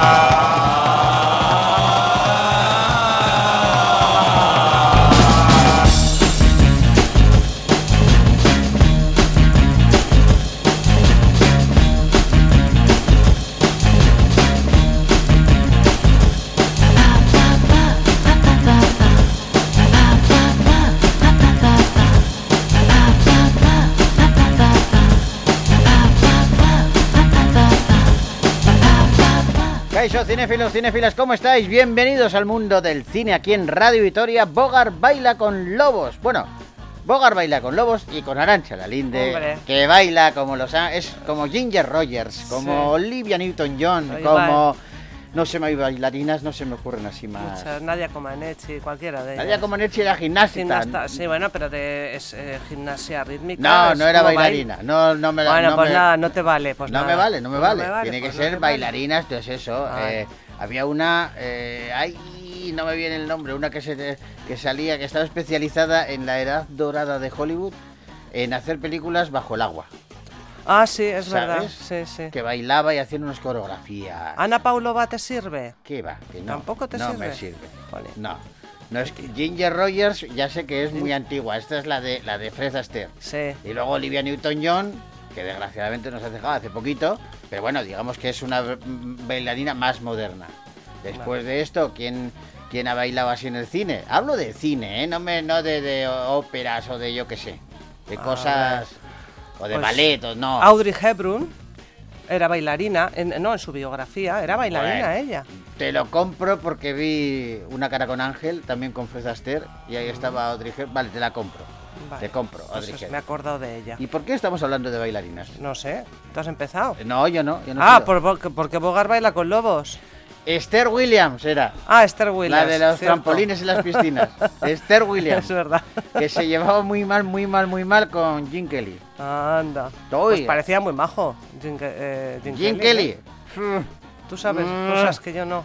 Uh... Caixo, cinéfilos, cinéfilas, ¿cómo estáis? Bienvenidos al mundo del cine aquí en Radio Vitoria. Bogar baila con lobos. Bueno, Bogar baila con lobos y con Arancha la Linde, Hombre. que baila como los es como Ginger Rogers, como Sí. Olivia Newton-John, como no sé, hay bailarinas, no se me ocurren así más. Muchas, Nadia Comaneci, cualquiera de ellas. Nadia Comaneci era gimnasta. Gimnasta, sí, bueno, pero de es, eh, gimnasia rítmica. No, no era bailarina. No, no me Bueno, no pues me- nada, no te vale. Pues no nada. me vale, no me vale. no me vale, Tiene que pues ser te vale. bailarinas, entonces eso. Ay. eh, había una, eh, ay, no me viene el nombre, una que se que salía, que estaba especializada en la edad dorada de Hollywood, en hacer películas bajo el agua, Ah, sí, es ¿Sabes? verdad. Sí, sí. que bailaba y hacía unas coreografías. ¿Ana Paulova te sirve? ¿Qué va? Que no, ¿Tampoco te no sirve? me sirve. Vale. No. No es que Ginger Rogers ya sé que es muy antigua. Esta es la de la de Fred Astaire. Sí. Y luego Olivia Newton-John, que desgraciadamente nos ha dejado hace poquito, pero bueno, digamos que es una bailarina más moderna. Después de esto, ¿quién, ¿quién ha bailado así en el cine? Hablo de cine, ¿eh? No, me, no de, de óperas o de yo qué sé, de A cosas... O de Pues, ballet, o no. Audrey Hepburn era bailarina. En, no, en su biografía era bailarina Bueno, ella. Te lo compro porque vi Una cara con Ángel, también con Fred Astaire, y ahí estaba Audrey Hepburn. Vale, te la compro. Vale. Te compro, Pues Audrey es- me he acordado de ella. ¿Y por qué estamos hablando de bailarinas? No sé, ¿tú has empezado? No, yo no. Yo no ah, por, porque, porque Bogar baila con lobos. Esther Williams era. Ah, Esther Williams. La de los cierto. trampolines en las piscinas. Esther Williams. Es verdad. Que se llevaba muy mal, muy mal, muy mal con Jim Kelly. Anda. Pues parecía muy majo. Jim, eh, Jim Jim Kelly, Kelly. Tú sabes Mm. cosas que yo no.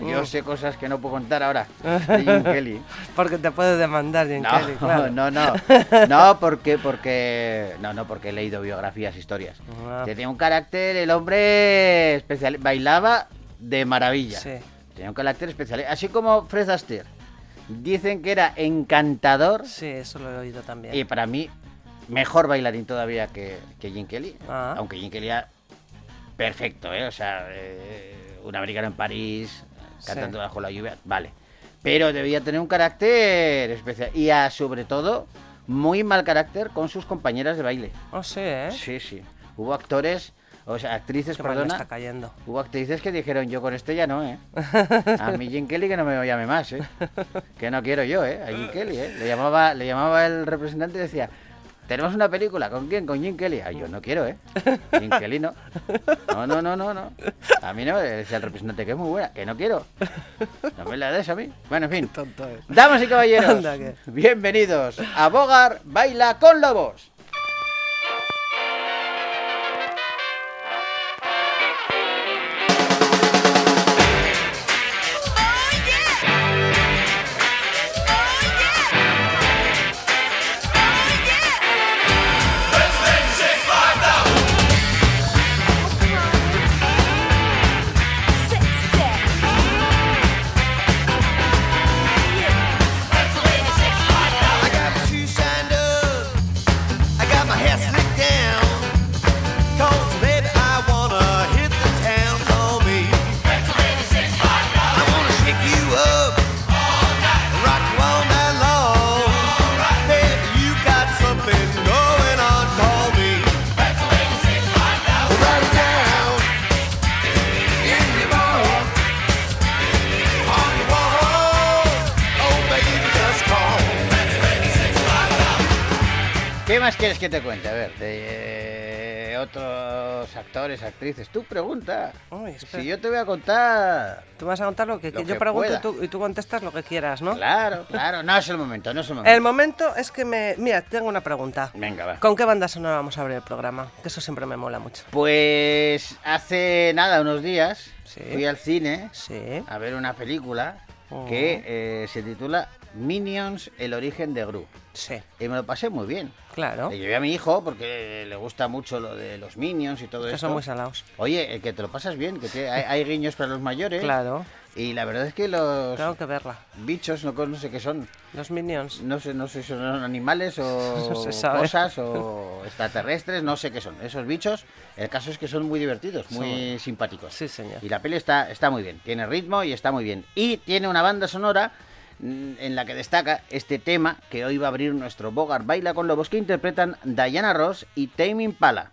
Yo Mm. sé cosas que no puedo contar ahora. De Jim Kelly. Porque te puede demandar Jim No, Kelly, claro. no, no. No, porque, porque. No, no, porque he leído biografías, historias. Ah, Tenía un carácter, el hombre especial. Bailaba de maravilla. sí. Tenía un carácter especial. Así como Fred Astaire. Dicen que era encantador. Sí, eso lo he oído también. Y para mí, mejor bailarín todavía que, que Jim Kelly. Ah. Aunque Jim Kelly era perfecto, ¿eh? O sea, eh, un americano en París, cantando Sí. bajo la lluvia, vale. Pero debía tener un carácter especial. Y a, sobre todo, muy mal carácter con sus compañeras de baile. Oh, sí, ¿eh? Sí, sí. Hubo actores, o sea, actrices, Qué perdona. está cayendo. Hubo actrices que dijeron, yo con este ya no, ¿eh? A mí Jim Kelly que no me llame más, ¿eh? Que no quiero yo, ¿eh? A Jim Kelly, ¿eh? Le llamaba, le llamaba el representante y decía, tenemos una película, ¿con quién? Con Jim Kelly. Ah, yo no quiero, ¿eh? Jim Kelly no. No, no, no, no, no. A mí no, decía el representante que es muy buena, que no quiero. No me la des a mí. Bueno, en fin. Damas y caballeros, bienvenidos a Bogar Baila con Lobos. Que te cuente? A ver, de otros actores, actrices. Tú pregunta. Uy. Si yo te voy a contar. Tú vas a contar lo que, Lo que yo pregunto y tú, y tú contestas lo que quieras, ¿no? Claro, claro. No es el momento, no es el momento. El momento es que me... Mira, tengo una pregunta. Venga, va. ¿Con qué banda sonora vamos a abrir el programa? Que eso siempre me mola mucho. Pues hace nada, unos días, Sí. fui al cine Sí. a ver una película que eh, se titula Minions, el origen de Gru. Sí, Y me lo pasé muy bien. claro. Le llevé a mi hijo porque le gusta mucho lo de los Minions y todo Que eso. son muy salados. Oye, eh, que te lo pasas bien, que te- hay, hay guiños para los mayores. Claro, Y la verdad es que los tengo que verla. bichos, no, no sé qué son, Los Minions. no sé, no sé si son animales o No cosas o extraterrestres, no sé qué son. Esos bichos, el caso es que son muy divertidos, muy simpáticos. Sí, señor. Y la peli está, está muy bien, tiene ritmo y está muy bien. Y tiene una banda sonora mm, en la que destaca este tema que hoy va a abrir nuestro Bogart Baila con Lobos que interpretan Diana Ross y Tame Impala.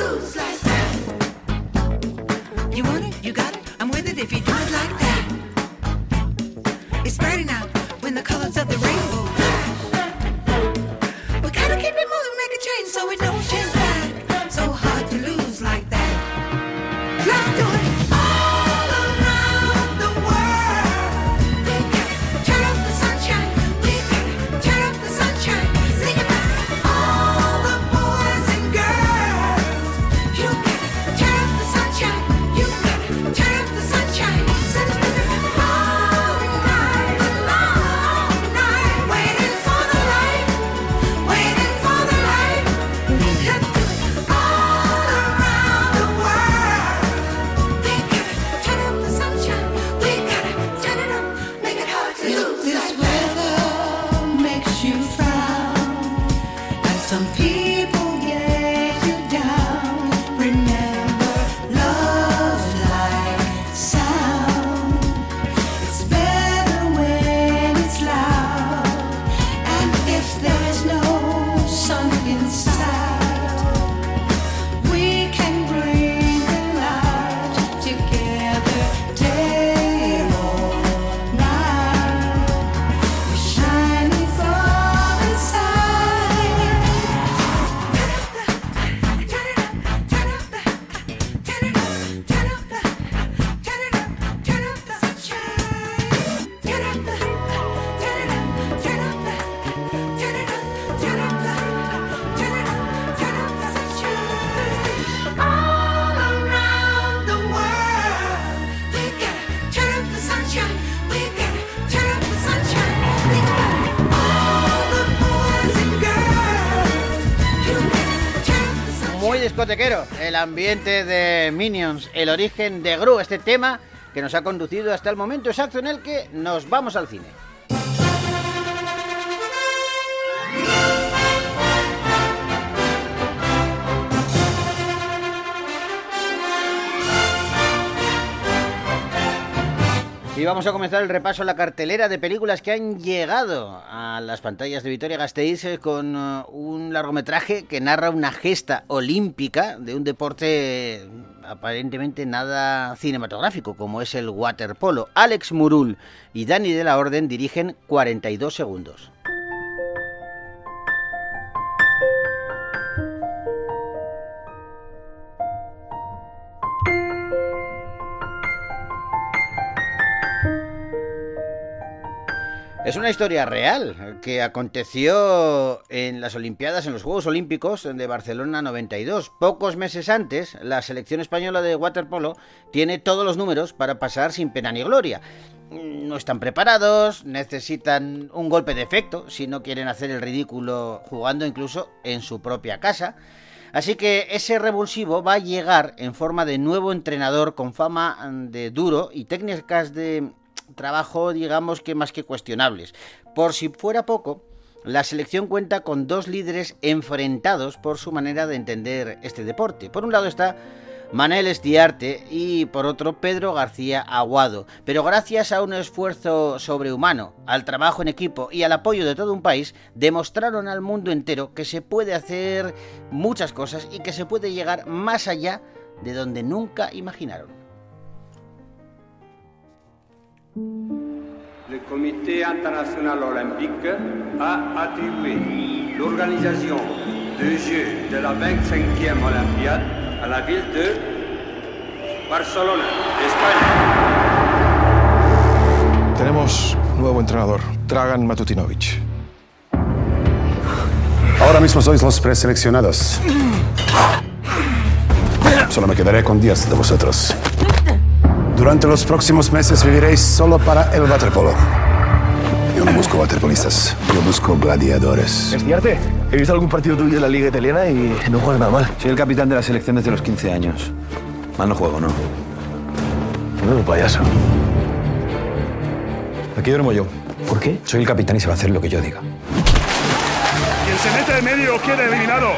Lose like discotequero, el ambiente de Minions, el origen de Gru, este tema que nos ha conducido hasta el momento exacto en el que nos vamos al cine. Y vamos a comenzar el repaso a la cartelera de películas que han llegado a las pantallas de Vitoria Gasteiz eh, con eh, un largometraje que narra una gesta olímpica de un deporte eh, aparentemente nada cinematográfico como es el waterpolo. Alex Murul y Dani de la Orden dirigen 42 segundos. Es una historia real que aconteció en las Olimpiadas, en los Juegos Olímpicos de Barcelona 92. Pocos meses antes, la selección española de waterpolo tiene todos los números para pasar sin pena ni gloria. No están preparados, necesitan un golpe de efecto si no quieren hacer el ridículo jugando incluso en su propia casa. Así que ese revulsivo va a llegar en forma de nuevo entrenador con fama de duro y técnicas de trabajo, digamos que más que cuestionables. Por si fuera poco, la selección cuenta con dos líderes enfrentados por su manera de entender este deporte. Por un lado está Manel Estiarte y por otro Pedro García Aguado. Pero gracias a un esfuerzo sobrehumano, al trabajo en equipo y al apoyo de todo un país, demostraron al mundo entero que se puede hacer muchas cosas y que se puede llegar más allá de donde nunca imaginaron. Le Comité international olympique a attribué l'organisation des Jeux de la 25e Olympiade à la ville de Barcelona, España. Tenemos nuevo entrenador, Dragan Matutinovic. Ahora mismo sois los preseleccionados. Solo me quedaré con 10 de vosotros. Durante los próximos meses viviréis solo para el waterpolo. Yo no busco waterpolistas, yo busco gladiadores. Estiarte, he visto algún partido tuyo en la liga italiana y no juegas nada mal. Soy el capitán de la selección desde los 15 años. Mal no juego, ¿no? No, un payaso. Aquí duermo yo. ¿Por qué? Soy el capitán y se va a hacer lo que yo diga. Quien se mete de medio queda eliminado.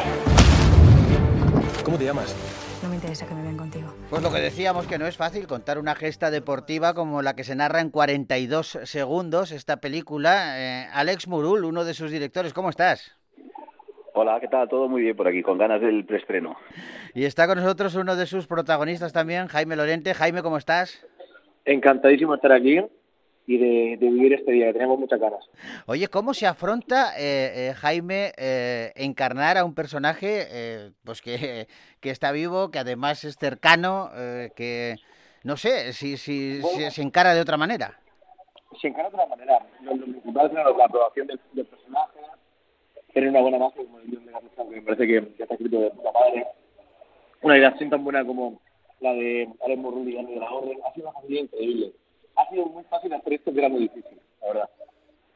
¿Cómo te llamas? No me interesa que me vean contigo. Pues lo que decíamos que no es fácil contar una gesta deportiva como la que se narra en 42 segundos esta película. Eh, Alex Murul, uno de sus directores, ¿cómo estás? Hola, ¿qué tal? Todo muy bien por aquí, con ganas del preestreno. Y está con nosotros uno de sus protagonistas también, Jaime Lorente. Jaime, ¿cómo estás? Encantadísimo de estar aquí y de, de vivir este día, que tenemos muchas ganas. Oye, ¿cómo se afronta, eh, eh, Jaime, eh, encarnar a un personaje eh, pues que, que está vivo, que además es cercano, eh, que no sé si, si, si se encara de otra manera? Se encara de otra manera. Lo, lo principal es la aprobación del, del personaje, tener una buena base como el guion de García, que me parece que, que está escrito de puta madre. Una dirección tan buena como la de Alex Morrul y de la Orden. Ha sido una familia increíble. Ha sido muy fácil hacer esto, que era muy difícil, la verdad.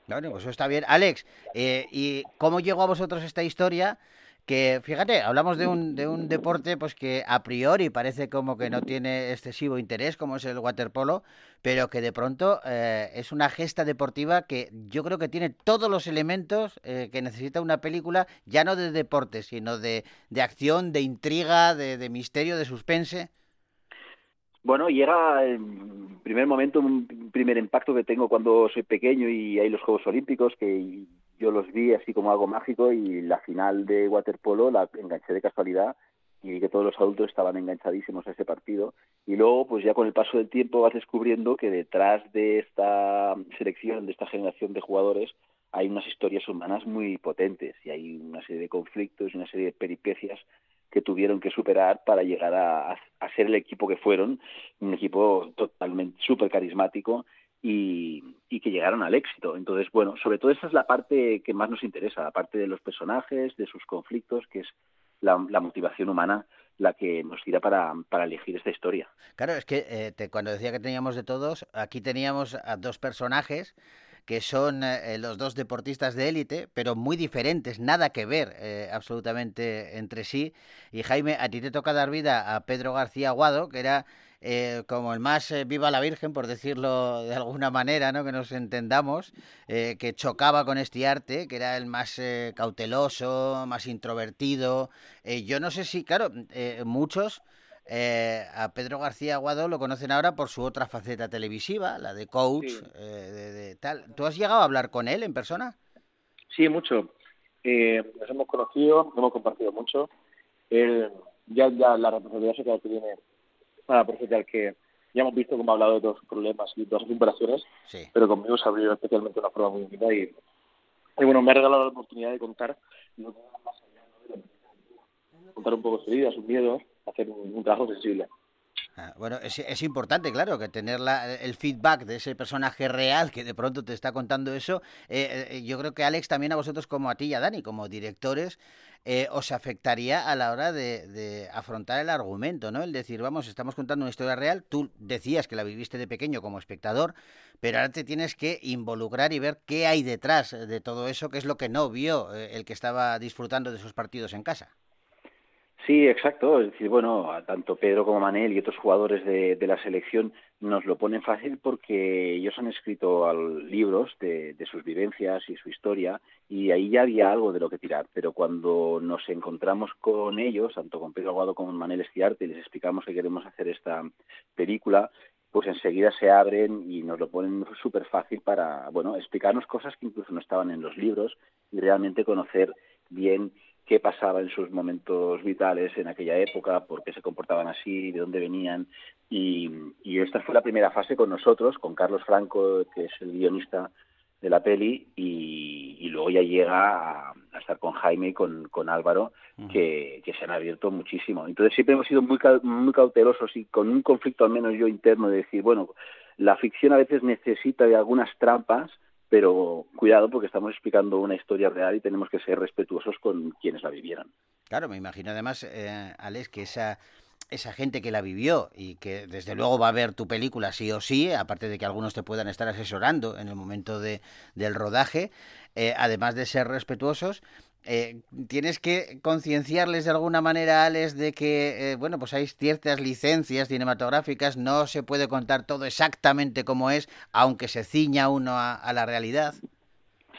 Bueno, pues eso está bien. Alex, eh, ¿y cómo llegó a vosotros esta historia? Que, fíjate, hablamos de un, de un deporte pues que a priori parece como que no tiene excesivo interés, como es el waterpolo, pero que de pronto eh, es una gesta deportiva que yo creo que tiene todos los elementos eh, que necesita una película, ya no de deporte, sino de, de acción, de intriga, de, de misterio, de suspense. Bueno, llega en primer momento un primer impacto que tengo cuando soy pequeño y hay los Juegos Olímpicos, que yo los vi así como algo mágico y la final de waterpolo la enganché de casualidad y que todos los adultos estaban enganchadísimos a ese partido. Y luego pues ya con el paso del tiempo vas descubriendo que detrás de esta selección, de esta generación de jugadores hay unas historias humanas muy potentes y hay una serie de conflictos y una serie de peripecias que tuvieron que superar para llegar a, a, ser el equipo que fueron, un equipo totalmente súper carismático y, y, que llegaron al éxito. Entonces, bueno, sobre todo esa es la parte que más nos interesa, la parte de los personajes, de sus conflictos, que es la, la motivación humana la que nos tira para, para elegir esta historia. Claro, es que eh, te, cuando decía que teníamos de todos, aquí teníamos a dos personajes que son eh, los dos deportistas de élite, pero muy diferentes, nada que ver eh, absolutamente entre sí. Y Jaime, a ti te toca dar vida a Pedro García Aguado, que era eh, como el más eh, viva la Virgen, por decirlo de alguna manera, ¿no? que nos entendamos, eh, que chocaba con este arte, que era el más eh, cauteloso, más introvertido. Eh, yo no sé si, claro, eh, muchos eh, a Pedro García Aguado lo conocen ahora por su otra faceta televisiva, la de coach, Sí. eh, de, de tal. ¿Tú has llegado a hablar con él en persona? Sí, mucho. Eh, nos hemos conocido, hemos compartido mucho. Él, ya, ya la responsabilidad que tiene para profesional que ya hemos visto cómo ha hablado de todos sus problemas y todas sus superaciones, Sí. pero conmigo se abrió especialmente una forma muy bonita y, y bueno, me ha regalado la oportunidad de contar contar un poco sus heridas, sus miedos, hacer un, trabajo sensible. Ah, Bueno, es, importante, claro, que tener la- el feedback de ese personaje real que de pronto te está contando eso. Eh, eh, yo creo que Alex, también a vosotros como a ti y a Dani, como directores, eh, os afectaría a la hora de, de afrontar el argumento, ¿no? El decir, vamos, estamos contando una historia real, tú decías que la viviste de pequeño como espectador, pero ahora te tienes que involucrar y ver qué hay detrás de todo eso, que es lo que no vio eh, el que estaba disfrutando de esos partidos en casa. Sí, exacto. Es decir, bueno, tanto Pedro como Manel y otros jugadores de, de la selección nos lo ponen fácil porque ellos han escrito al- libros de, de sus vivencias y su historia y ahí ya había algo de lo que tirar. Pero cuando nos encontramos con ellos, tanto con Pedro Aguado como con Manel Estiarte, y les explicamos que queremos hacer esta película, pues enseguida se abren y nos lo ponen súper fácil para, bueno, explicarnos cosas que incluso no estaban en los libros y realmente conocer bien qué pasaba en sus momentos vitales en aquella época, por qué se comportaban así, de dónde venían. Y, y esta fue la primera fase con nosotros, con Carlos Franco, que es el guionista de la peli, y, y luego ya llega a, a estar con Jaime y con, con Álvaro, que, que se han abierto muchísimo. Entonces siempre hemos sido muy, muy cautelosos y con un conflicto al menos yo interno de decir, bueno, la ficción a veces necesita de algunas trampas, pero cuidado porque estamos explicando una historia real y tenemos que ser respetuosos con quienes la vivieron. Claro, me imagino además, eh, Alex, que esa, esa gente que la vivió y que desde luego va a ver tu película sí o sí, aparte de que algunos te puedan estar asesorando en el momento de, del rodaje, eh, además de ser respetuosos, eh, tienes que concienciarles de alguna manera, Alex, de que, eh, bueno, pues hay ciertas licencias cinematográficas, no se puede contar todo exactamente como es, aunque se ciña uno a, a la realidad.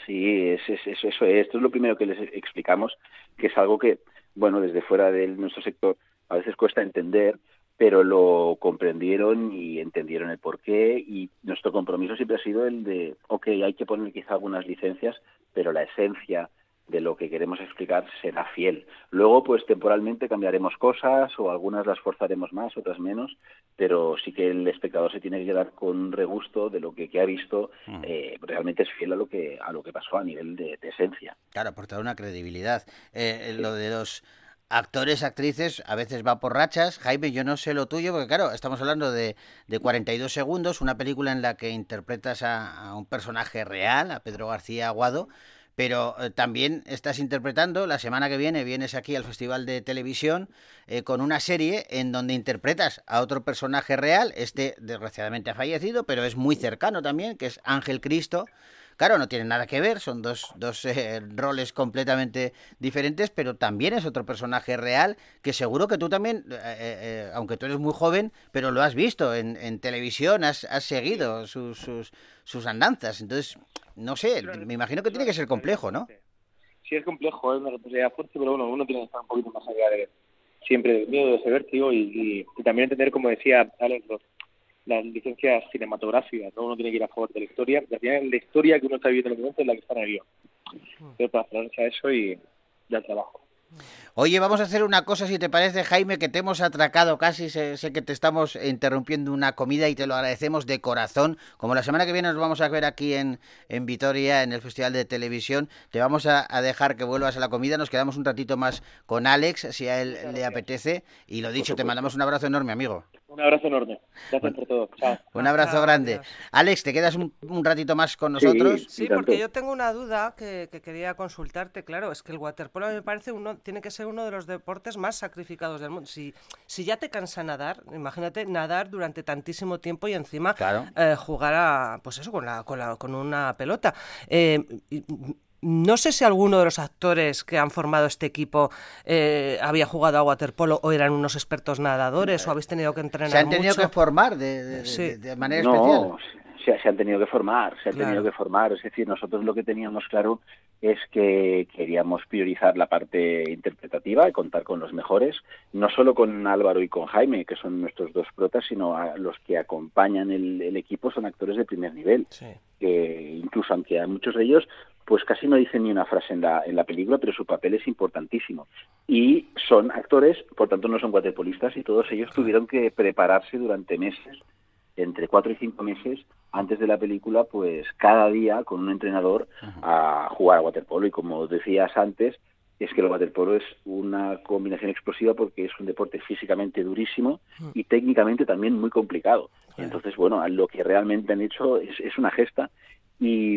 Sí, es, es- es- eso es. Esto es lo primero que les explicamos, que es algo que, bueno, desde fuera de nuestro sector a veces cuesta entender, pero lo comprendieron y entendieron el porqué y nuestro compromiso siempre ha sido el de, ok, hay que poner quizá algunas licencias, pero la esencia de lo que queremos explicar será fiel. Luego, pues temporalmente cambiaremos cosas o algunas las forzaremos más, otras menos, pero sí que el espectador se tiene que quedar con un regusto de lo que, que ha visto, eh, realmente es fiel a lo que a lo que pasó a nivel de, de esencia. Claro, aportar una credibilidad. Eh, Lo de los actores, actrices, a veces va por rachas. Jaime, yo no sé lo tuyo, porque claro, estamos hablando de, de 42 segundos, una película en la que interpretas a, a un personaje real, a Pedro García Aguado, pero eh, también estás interpretando, la semana que viene vienes aquí al Festival de Televisión eh, con una serie en donde interpretas a otro personaje real, este desgraciadamente ha fallecido, pero es muy cercano también, que es Ángel Cristo. Claro, no tiene nada que ver, son dos, dos eh, roles completamente diferentes, pero también es otro personaje real que seguro que tú también, aunque tú eres muy joven, pero lo has visto en, en televisión, has, has seguido sus, sus, sus andanzas. Entonces, no sé, me imagino que tiene que ser complejo, ¿no? Sí, es complejo, es una responsabilidad fuerte, pero bueno, uno tiene que estar un poquito más allá de siempre del miedo, de ese vértigo y, y- y también entender, como decía Alex, los- las licencias cinematográficas, ¿no? Uno tiene que ir a favor de la historia, y al final la historia que uno está viviendo en el momento es la que está en el guion. Entonces, para a eso y ya trabajo. Oye, vamos a hacer una cosa, si te parece, Jaime, que te hemos atracado casi. Sé, sé que te estamos interrumpiendo una comida y te lo agradecemos de corazón. Como la semana que viene nos vamos a ver aquí en, en Vitoria, en el Festival de Televisión, te vamos a, a dejar que vuelvas a la comida. Nos quedamos un ratito más con Alex, si a él le apetece. Y lo dicho, te mandamos un abrazo enorme, amigo. Un abrazo enorme. Gracias por todo. Chao. Un abrazo grande. Alex, ¿te quedas un, un ratito más con nosotros? Sí, porque yo tengo una duda que, que quería consultarte. Claro, es que el waterpolo me parece uno, tiene que ser uno de los deportes más sacrificados del mundo. Si, si ya te cansa nadar, imagínate nadar durante tantísimo tiempo y encima Claro. eh, jugar a, pues eso, con, la, con, la- con una pelota. Eh, y- no sé si alguno de los actores que han formado este equipo eh, había jugado a waterpolo o eran unos expertos nadadores o habéis tenido que entrenar Se han tenido mucho. que formar de, de- de- Sí. de manera especial. Se, se han tenido que formar, se han Claro. tenido que formar. Es decir, nosotros lo que teníamos claro es que queríamos priorizar la parte interpretativa y contar con los mejores, no solo con Álvaro y con Jaime, que son nuestros dos protas, sino a los que acompañan el, el equipo son actores de primer nivel. Que incluso aunque a muchos de ellos pues casi no dicen ni una frase en la, en la película, pero su papel es importantísimo. Y son actores, por tanto no son waterpolistas, y todos ellos tuvieron que prepararse durante meses entre cuatro y cinco meses antes de la película, pues cada día con un entrenador a jugar a waterpolo. Y como decías antes, es que el waterpolo es una combinación explosiva porque es un deporte físicamente durísimo y técnicamente también muy complicado. Entonces, bueno, lo que realmente han hecho es, es una gesta. Y,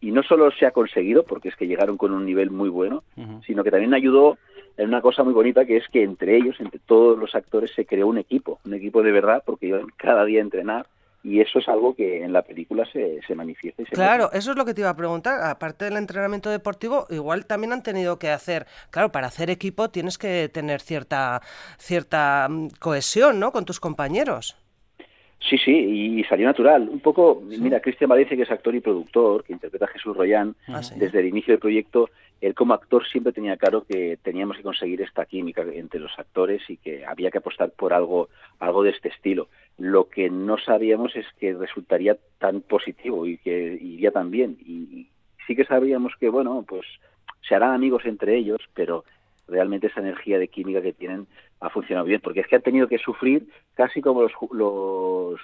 y no solo se ha conseguido, porque es que llegaron con un nivel muy bueno, sino que también ayudó en una cosa muy bonita que es que entre ellos, entre todos los actores, se creó un equipo, un equipo de verdad, porque iban cada día a entrenar y eso es algo que en la película se, se manifiesta. Y se Claro, eso es lo que te iba a preguntar. Aparte del entrenamiento deportivo, igual también han tenido que hacer, claro, para hacer equipo tienes que tener cierta cierta mm, cohesión, ¿no? Con tus compañeros. Sí, sí, y salió natural. Un poco, mira, Cristian Valencia, que es actor y productor, que interpreta a Jesús Royán, Ah, sí. desde el inicio del proyecto, él como actor siempre tenía claro que teníamos que conseguir esta química entre los actores y que había que apostar por algo, algo de este estilo. Lo que no sabíamos es que resultaría tan positivo y que iría tan bien. Y sí que sabíamos que, bueno, pues se harán amigos entre ellos, pero realmente esa energía de química que tienen ha funcionado bien, porque es que han tenido que sufrir casi como los, los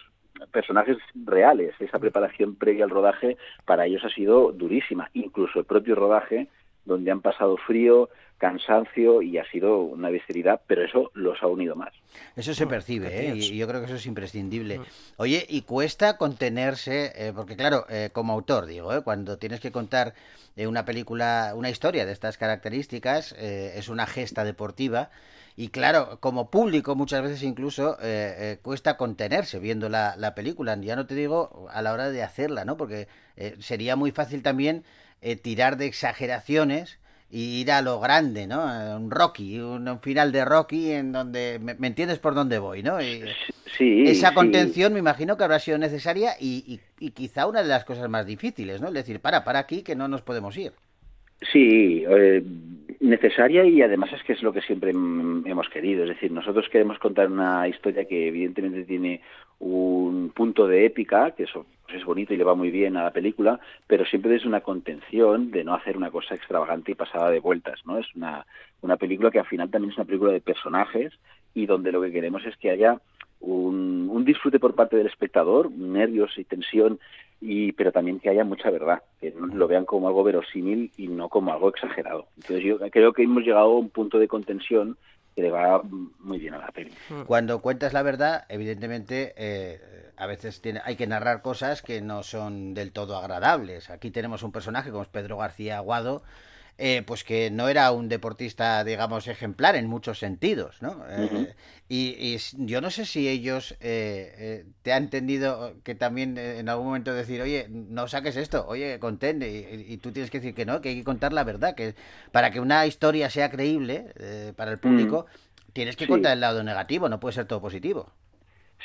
personajes reales. Esa preparación previa al rodaje para ellos ha sido durísima, incluso el propio rodaje, donde han pasado frío, cansancio y ha sido una bestialidad, pero eso los ha unido más. Eso se percibe, ¿eh? y yo creo que eso es imprescindible. Oye, y cuesta contenerse, eh, porque claro, eh, como autor, digo, ¿eh? cuando tienes que contar eh, una película, una historia de estas características, eh, es una gesta deportiva. Y claro, como público muchas veces incluso eh, eh, cuesta contenerse viendo la, la película. Ya no te digo a la hora de hacerla, ¿no? Porque eh, sería muy fácil también eh, tirar de exageraciones y ir a lo grande, ¿no? A Un Rocky, un, un final de Rocky en donde me, me entiendes por dónde voy, ¿no? Y Sí, esa sí. contención me imagino que habrá sido necesaria y, y- y quizá una de las cosas más difíciles, ¿no? Es decir, para, para aquí que no nos podemos ir. Sí, eh, necesaria y además es que es lo que siempre mm, hemos querido. Es decir, nosotros queremos contar una historia que evidentemente tiene un punto de épica, que eso pues, es bonito y le va muy bien a la película, pero siempre desde una contención de no hacer una cosa extravagante y pasada de vueltas, ¿no? Es una, una película que al final también es una película de personajes y donde lo que queremos es que haya un disfrute por parte del espectador, nervios y tensión, y pero también que haya mucha verdad, que no lo vean como algo verosímil y no como algo exagerado. Entonces yo creo que hemos llegado a un punto de contención que le va muy bien a la peli. Cuando cuentas la verdad, evidentemente, eh, a veces tiene, hay que narrar cosas que no son del todo agradables. Aquí tenemos un personaje como es Pedro García Aguado, eh, pues que no era un deportista, digamos, ejemplar en muchos sentidos, ¿no? Eh, y, yo no sé si ellos eh, eh, te han entendido que también en algún momento decir, oye, no saques esto, oye, contente, y, y tú tienes que decir que no, que hay que contar la verdad, que para que una historia sea creíble para el público, tienes que Sí. contar el lado negativo, no puede ser todo positivo.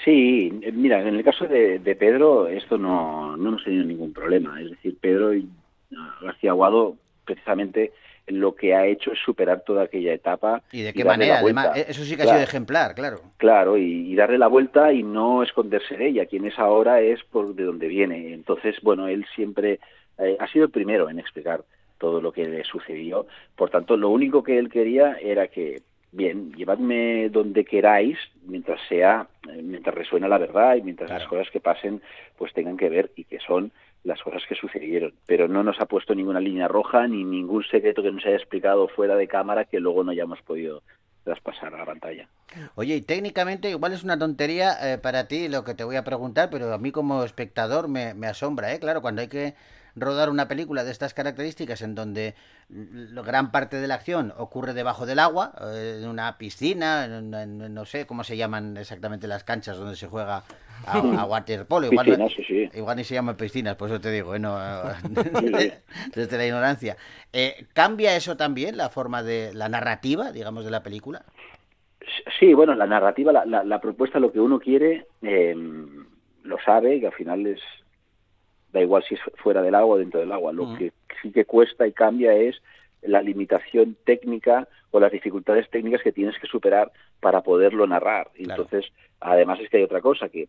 Sí, mira, en el caso de, de Pedro esto no, no hemos tenido ningún problema. Es decir, Pedro y ah, García Aguado precisamente lo que ha hecho es superar toda aquella etapa. ¿Y de qué manera? Además, eso sí que ha sido ejemplar, claro. Claro, y, y darle la vuelta y no esconderse de ella. Quien es ahora es por de dónde viene. Entonces, bueno, él siempre eh, ha sido el primero en explicar todo lo que le sucedió. Por tanto, lo único que él quería era que, bien, llevadme donde queráis, mientras sea, eh, mientras resuena la verdad y mientras las cosas que pasen, pues tengan que ver y que son las cosas que sucedieron. Pero no nos ha puesto ninguna línea roja ni ningún secreto que nos haya explicado fuera de cámara que luego no hayamos podido traspasar a la pantalla. Oye, y técnicamente igual es una tontería eh, para ti lo que te voy a preguntar, pero a mí como espectador me, me asombra, ¿eh? Claro, cuando hay que rodar una película de estas características en donde gran parte de la acción ocurre debajo del agua, eh, en una piscina, en- en- no sé cómo se llaman exactamente las canchas donde se juega a, a waterpolo. Igual, no- Piscinas, sí, sí. igual ni se llaman piscinas, por eso te digo, ¿eh? No, desde la ignorancia. Eh, ¿Cambia eso también la forma de la narrativa, digamos, de la película? Sí, bueno, la narrativa, la, la, la propuesta, lo que uno quiere, eh, lo sabe, que al final es, da igual si es fuera del agua o dentro del agua. Lo que sí que cuesta y cambia es la limitación técnica o las dificultades técnicas que tienes que superar para poderlo narrar. Entonces, además es que hay otra cosa, que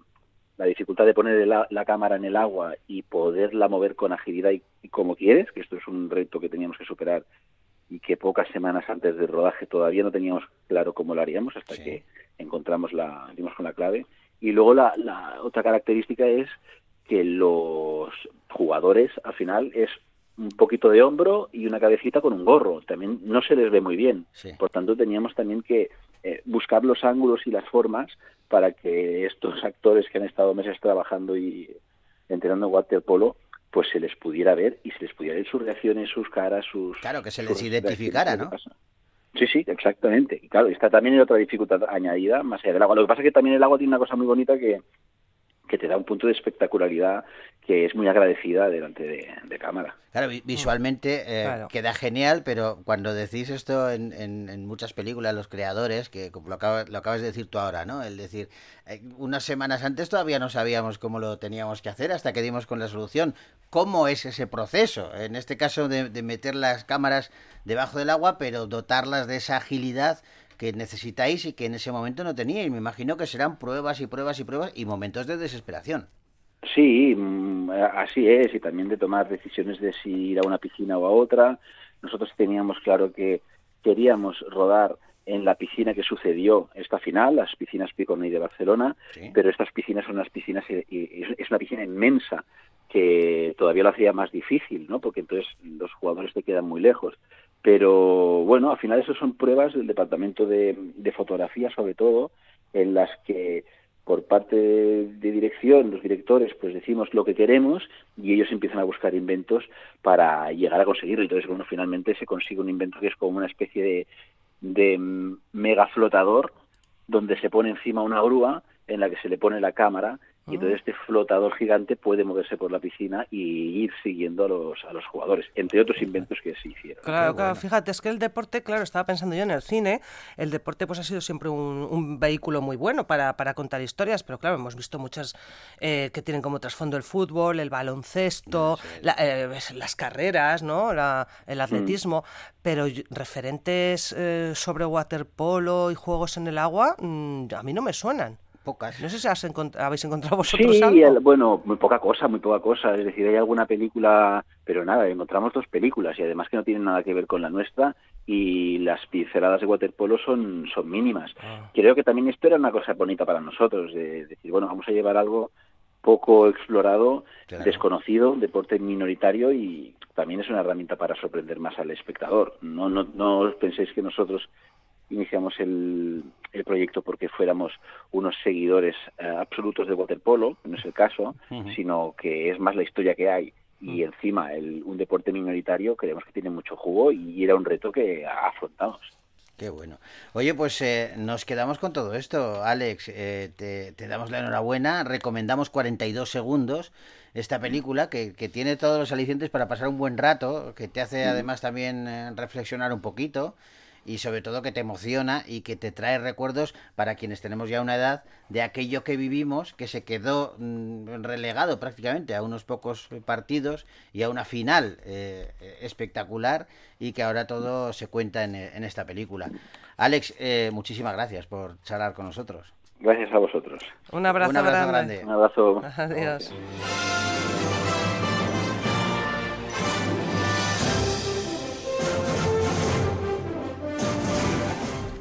la dificultad de poner la, la cámara en el agua y poderla mover con agilidad y, y como quieres, que esto es un reto que teníamos que superar y que pocas semanas antes del rodaje todavía no teníamos claro cómo lo haríamos hasta que encontramos la dimos con la clave y luego la, la otra característica es que los jugadores al final es un poquito de hombro y una cabecita con un gorro también no se les ve muy bien por tanto teníamos también que eh, buscar los ángulos y las formas para que estos actores que han estado meses trabajando y entrenando waterpolo pues se les pudiera ver y se les pudiera ver sus reacciones, sus caras, sus... Claro, que se les identificara, ¿no? Sí, sí, exactamente. Y claro, esta también es otra dificultad añadida más allá del agua. Lo que pasa es que también el agua tiene una cosa muy bonita que, que te da un punto de espectacularidad que es muy agradecida delante de, de cámara. Claro, vi- visualmente eh, Claro. queda genial, pero cuando decís esto en, en- en muchas películas, los creadores, que como lo acabas, lo acabas de decir tú ahora, ¿no? El decir, eh, unas semanas antes todavía no sabíamos cómo lo teníamos que hacer hasta que dimos con la solución. ¿Cómo es ese proceso? En este caso de, de meter las cámaras debajo del agua, pero dotarlas de esa agilidad que necesitáis y que en ese momento no teníais. Me imagino que serán pruebas y pruebas y pruebas y momentos de desesperación. Sí, mm, así es, y también de tomar decisiones de si ir a una piscina o a otra. Nosotros teníamos claro que queríamos rodar en la piscina que sucedió esta final, las piscinas Picornell de Barcelona, pero estas piscinas son unas piscinas, es- es una piscina inmensa que todavía lo hacía más difícil, ¿no? Porque entonces los jugadores te quedan muy lejos. Pero bueno, al final eso son pruebas del departamento de, fotografía, sobre todo, en las que por parte de dirección, los directores, pues decimos lo que queremos y ellos empiezan a buscar inventos para llegar a conseguirlo. Entonces, bueno, finalmente se consigue un invento que es como una especie de, de mm, mega flotador donde se pone encima una grúa en la que se le pone la cámara y entonces este flotador gigante puede moverse por la piscina y ir siguiendo a los, a los jugadores, entre otros inventos que se hicieron. Claro, claro, fíjate, es que el deporte, claro, estaba pensando yo en el cine, el deporte pues ha sido siempre un, un vehículo muy bueno para, para contar historias, pero claro, hemos visto muchas eh, que tienen como trasfondo el fútbol, el baloncesto, la- eh, las carreras, ¿no? La- el atletismo, pero referentes eh, sobre waterpolo y juegos en el agua, mm, a mí no me suenan. Pocas. No sé si has encont- habéis encontrado vosotros Sí, algo. el- bueno, muy poca cosa, muy poca cosa. Es decir, hay alguna película, pero nada, encontramos dos películas y además que no tienen nada que ver con la nuestra y las pinceladas de waterpolo son, son mínimas. Creo que también esto era una cosa bonita para nosotros, de decir, bueno, vamos a llevar algo poco explorado, desconocido, deporte minoritario y también es una herramienta para sorprender más al espectador. No, no, no penséis que nosotros iniciamos el, el proyecto porque fuéramos unos seguidores eh, absolutos de waterpolo, no es el caso, sino que es más la historia que hay y encima el, un deporte minoritario creemos que tiene mucho jugo y era un reto que afrontamos. Qué bueno. Oye, pues eh, nos quedamos con todo esto, Alex. eh, te, te damos la enhorabuena. Recomendamos 42 segundos esta película que, que tiene todos los alicientes para pasar un buen rato, que te hace Mm. además también eh, reflexionar un poquito y sobre todo que te emociona y que te trae recuerdos para quienes tenemos ya una edad de aquello que vivimos que se quedó mm, relegado prácticamente a unos pocos partidos y a una final eh, espectacular y que ahora todo se cuenta en, en esta película. Alex, eh, muchísimas gracias por charlar con nosotros. Gracias a vosotros. Un abrazo, Un abrazo grande. grande. Un abrazo. Adiós.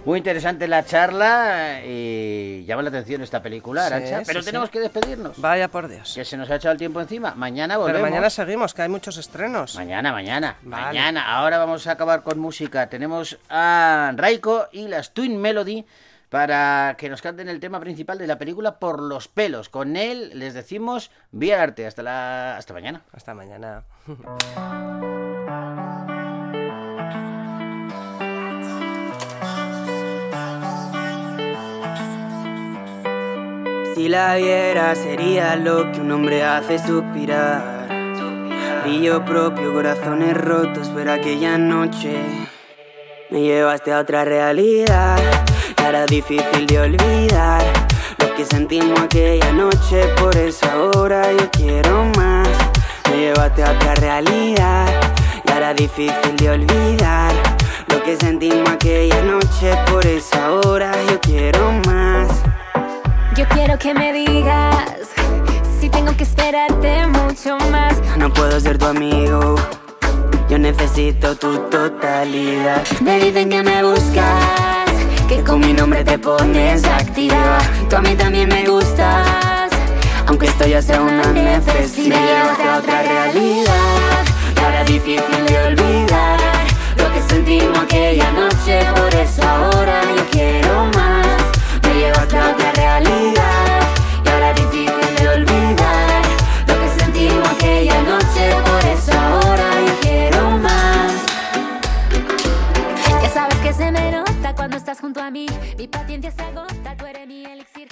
Muy interesante la charla y llama la atención esta película, Sí, Arancha. pero sí. tenemos que despedirnos. Vaya por Dios. Que se nos ha echado el tiempo encima. Mañana volvemos. Pero mañana seguimos, que hay muchos estrenos. Mañana, mañana. Vale. Mañana. Ahora vamos a acabar con música. Tenemos a Raiko y las Twin Melody para que nos canten el tema principal de la película Por los pelos. Con él les decimos vía arte. Hasta la hasta mañana. Hasta mañana. Si la viera sería lo que un hombre hace suspirar. Brillo propio, corazones rotos, pero aquella noche me llevaste a otra realidad. Era difícil de olvidar lo que sentimos aquella noche, por eso ahora yo quiero más. Me llevaste a otra realidad. Y era difícil de olvidar lo que sentimos aquella noche, por eso ahora yo quiero más. Yo quiero que me digas si tengo que esperarte mucho más. No puedo ser tu amigo. Yo necesito tu totalidad. Me dicen que me buscas, que con mi nombre te pones activa. Tú a mí también me gustas, aunque esto ya sea una necesidad. Me llevaste a otra realidad, y ahora es difícil de olvidar lo que sentimos aquella noche. Por eso ahora yo quiero más. Me llevaste a otra realidad, y ahora difícil de olvidar lo que sentimos aquella noche. Por eso ahora yo quiero más. Ya sabes que se me nota cuando estás junto a mí. Mi paciencia se agota, tú eres mi elixir.